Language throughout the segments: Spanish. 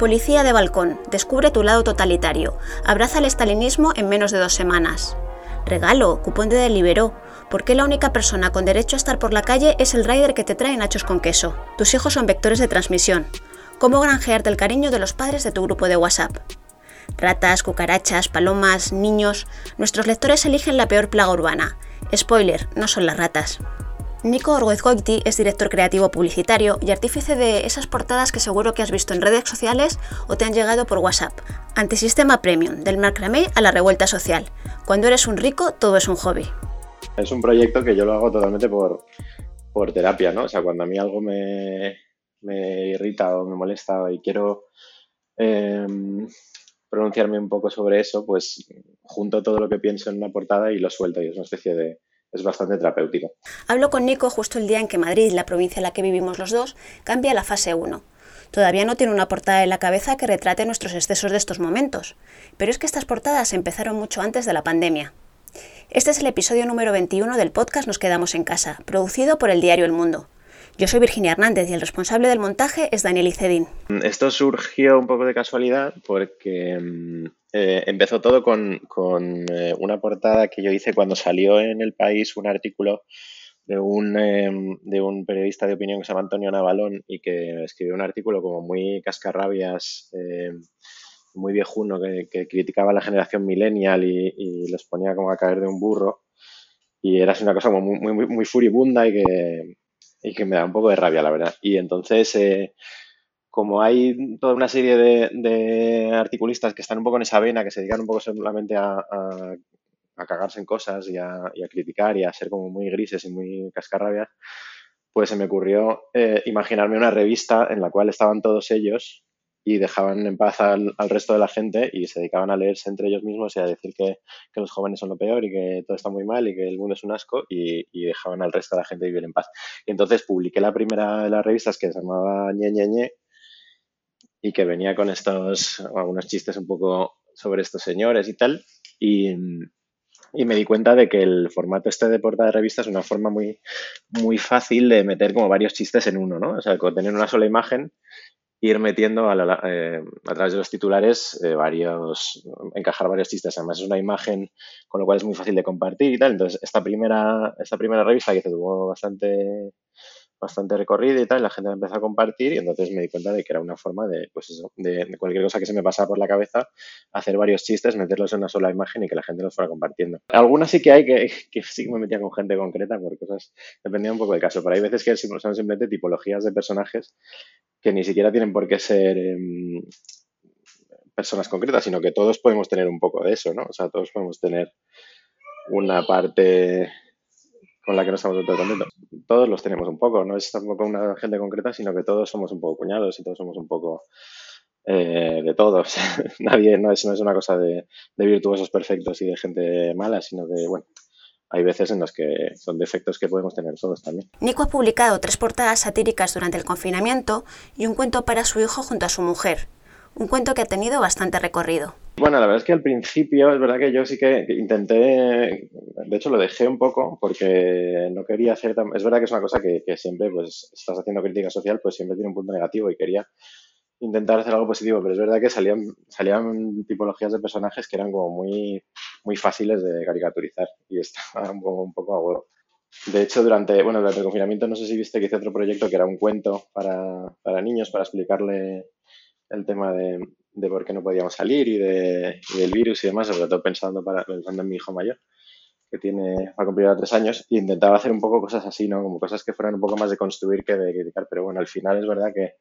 Policía de balcón, descubre tu lado totalitario. Abraza el estalinismo en menos de dos semanas. Regalo, cupón de Deliveroo. ¿Por qué la única persona con derecho a estar por la calle es el rider que te trae nachos con queso? Tus hijos son vectores de transmisión. ¿Cómo granjearte el cariño de los padres de tu grupo de WhatsApp? Ratas, cucarachas, palomas, niños. Nuestros lectores eligen la peor plaga urbana. Spoiler, no son las ratas. Nico Orgoizgoiti es director creativo publicitario y artífice de esas portadas que seguro que has visto en redes sociales o te han llegado por WhatsApp. Antisistema Premium, del macramé a la revuelta social. Cuando eres un rico, todo es un hobby. Es un proyecto que yo lo hago totalmente por, por terapia, ¿no? O sea, cuando a mí algo me, me irrita o me molesta y quiero em, pronunciarme un poco sobre eso, pues junto todo lo que pienso en una portada y lo suelto y es una especie de, es bastante terapéutico. Hablo con Nico justo el día en que Madrid, la provincia en la que vivimos los dos, cambia la fase 1. Todavía no tiene una portada en la cabeza que retrate nuestros excesos de estos momentos, pero es que estas portadas empezaron mucho antes de la pandemia. Este es el episodio número 21 del podcast Nos Quedamos en Casa, producido por el diario El Mundo. Yo soy Virginia Hernández y el responsable del montaje es Daniel Icedín. Esto surgió un poco de casualidad porque mm, eh, empezó todo con, eh, una portada que yo hice cuando salió en el país un artículo de un, em, de un periodista de opinión que se llama Antonio Navalón y que escribió un artículo como muy cascarrabias, em, muy viejuno, que, criticaba a la generación millennial y, y, los ponía como a caer de un burro. Y era así una cosa muy, muy furibunda y que, y que me da un poco de rabia, la verdad. Y entonces, eh, como hay toda una serie de, articulistas que están un poco en esa vena, que se dedican un poco solamente a, a, cagarse en cosas y a, criticar y a ser como muy grises y muy cascarrabias, pues se me ocurrió eh, imaginarme una revista en la cual estaban todos ellos y dejaban en paz al, resto de la gente y se dedicaban a leerse entre ellos mismos y a decir que, los jóvenes son lo peor y que todo está muy mal y que el mundo es un asco y, dejaban al resto de la gente vivir en paz. Y entonces publiqué la primera de las revistas que se llamaba Ñe Ñe Ñe y que venía con estos, algunos chistes un poco sobre estos señores y tal. Y, y me di cuenta de que el formato este de portada de revista es una forma muy, muy fácil de meter como varios chistes en uno, ¿no? O sea, con tener una sola imagen ir metiendo a, eh, a través de los titulares eh, varios, encajar varios chistes. Además es una imagen con lo cual es muy fácil de compartir y tal. Entonces esta primera, esta primera revista que tuvo bastante, bastante recorrido y tal, la gente la empezó a compartir y entonces me di cuenta de que era una forma de, pues eso, de, cualquier cosa que se me pasaba por la cabeza, hacer varios chistes, meterlos en una sola imagen y que la gente los fuera compartiendo. Algunas sí que hay que, sí me metía con gente concreta por cosas, dependía un poco del caso, pero hay veces que son simplemente tipologías de personajes que ni siquiera tienen por qué ser em, personas concretas, sino que todos podemos tener un poco de eso, ¿no? O sea, todos podemos tener una parte con la que no estamos todo contentos. Todos los tenemos un poco, no es tampoco una gente concreta, sino que todos somos un poco cuñados y todos somos un poco eh, de todos. Nadie, no es, no es una cosa de, de virtuosos perfectos y de gente mala, sino que, bueno, hay veces en los que son defectos que podemos tener todos también. Nico ha publicado tres portadas satíricas durante el confinamiento y un cuento para su hijo junto a su mujer. Un cuento que ha tenido bastante recorrido. Bueno, la verdad es que al principio es verdad que yo sí que intenté, de hecho lo dejé un poco porque no quería hacer, es verdad que es una cosa que, que siempre pues estás haciendo crítica social, pues siempre tiene un punto negativo y quería intentar hacer algo positivo, pero es verdad que salían, salían tipologías de personajes que eran como muy, muy fáciles de caricaturizar y estaba un poco, un poco agudo. De hecho, durante, bueno, durante el confinamiento no sé si viste que hice otro proyecto que era un cuento para, para niños, para explicarle el tema de, de por qué no podíamos salir y, de, y, del virus y demás, sobre todo pensando, para, pensando en mi hijo mayor, que tiene, va a cumplir tres años, y intentaba hacer un poco cosas así, ¿no? Como cosas que fueran un poco más de construir que de criticar, pero bueno, al final es verdad que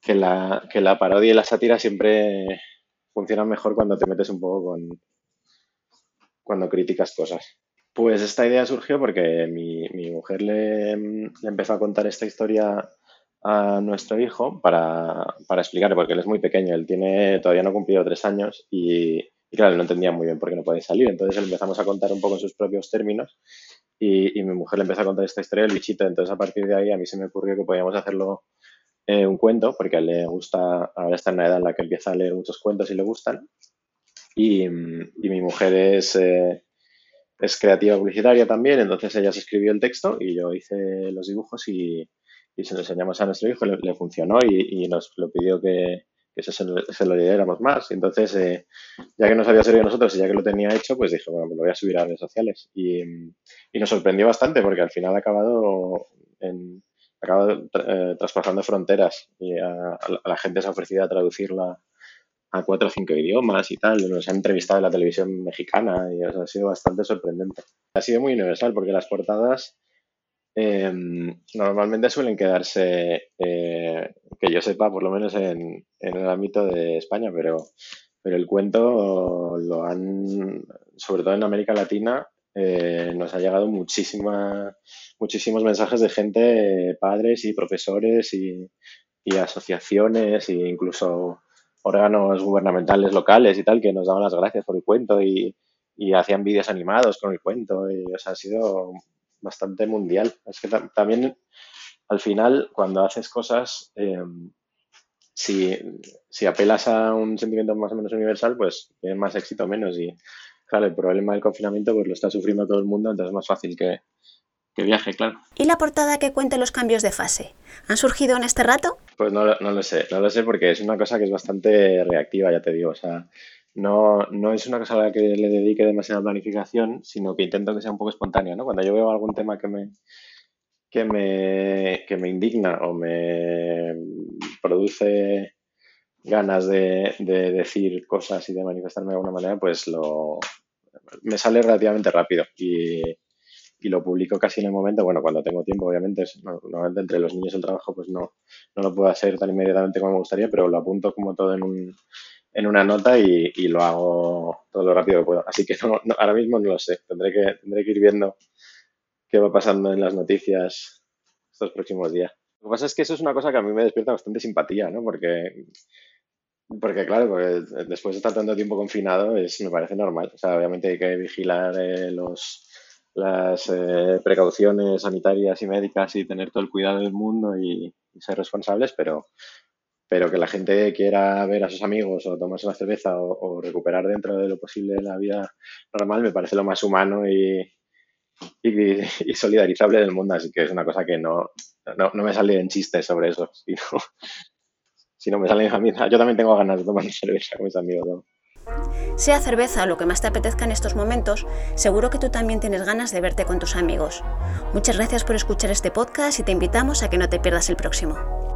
que la, que la parodia y la sátira siempre funcionan mejor cuando te metes un poco con. cuando criticas cosas. Pues esta idea surgió porque mi, mi mujer le, le, empezó a contar esta historia a nuestro hijo para, para, explicarle, porque él es muy pequeño, él tiene todavía no ha cumplido tres años y, y claro, no entendía muy bien por qué no puede salir. Entonces empezamos a contar un poco en sus propios términos y, y, mi mujer le empezó a contar esta historia del bichito. Entonces a partir de ahí a mí se me ocurrió que podíamos hacerlo eh, un cuento, porque a él le gusta, ahora está en una edad en la que empieza a leer muchos cuentos y le gustan. Y, y mi mujer es, eh, es creativa publicitaria también, entonces ella se escribió el texto y yo hice los dibujos y, y se lo enseñamos a nuestro hijo, le, le funcionó y, y, nos lo pidió que, que eso se, lo diéramos más. Entonces, eh, ya que nos había servido a nosotros y ya que lo tenía hecho, pues dije, bueno, me lo voy a subir a redes sociales. Y, y nos sorprendió bastante porque al final ha acabado, en, acabado eh, traspasando fronteras y a, la gente se ha ofrecido a traducirla a cuatro o cinco idiomas y tal. Nos han entrevistado en la televisión mexicana y ha sido bastante sorprendente. Ha sido muy universal porque las portadas Em, normalmente suelen quedarse, eh, que yo sepa, por lo menos en, el ámbito de España, pero, pero el cuento lo han, sobre todo en América Latina, eh, nos ha llegado muchísima, muchísimos mensajes de gente, padres y profesores y, asociaciones e incluso órganos gubernamentales locales y tal, que nos daban las gracias por el cuento y, y hacían vídeos animados con el cuento. Y, o sea, ha sido bastante mundial. Es que también al final, cuando haces cosas, eh, si, si, apelas a un sentimiento más o menos universal, pues tiene más éxito o menos. Y claro, el problema del confinamiento pues lo está sufriendo todo el mundo, entonces es más fácil que, que viaje, claro. ¿Y la portada que cuente los cambios de fase? ¿Han surgido en este rato? Pues no, no lo sé, no lo sé porque es una cosa que es bastante reactiva, ya te digo. O sea, no, no es una cosa a la que le dedique demasiada planificación, sino que intento que sea un poco espontánea, ¿no? Cuando yo veo algún tema que me, que me, que me indigna o me produce ganas de, de, decir cosas y de manifestarme de alguna manera, pues lo me sale relativamente rápido y, y lo publico casi en el momento, bueno, cuando tengo tiempo, obviamente, normalmente entre los niños y el trabajo, pues no, no lo puedo hacer tan inmediatamente como me gustaría, pero lo apunto como todo en un, en una nota y, lo hago todo lo rápido que puedo. Así que no, ahora mismo no lo sé. Tendré que, tendré que ir viendo qué va pasando en las noticias estos próximos días. Lo que pasa es que eso es una cosa que a mí me despierta bastante simpatía, ¿no? Porque, porque claro, porque después de estar tanto tiempo confinado es, me parece normal. O sea, obviamente hay que vigilar eh, los, las eh, precauciones sanitarias y médicas y tener todo el cuidado del mundo y ser responsables, pero, pero que la gente quiera ver a sus amigos o tomarse una cerveza o, recuperar dentro de lo posible la vida normal me parece lo más humano y, solidarizable del mundo, así que es una cosa que no, no, me sale en chistes sobre eso, sino, sino me salen a mí, yo también tengo ganas de tomar cerveza con mis amigos. Sea cerveza lo que más te apetezca en estos momentos, seguro que tú también tienes ganas de verte con tus amigos. Muchas gracias por escuchar este podcast y te invitamos a que no te pierdas el próximo.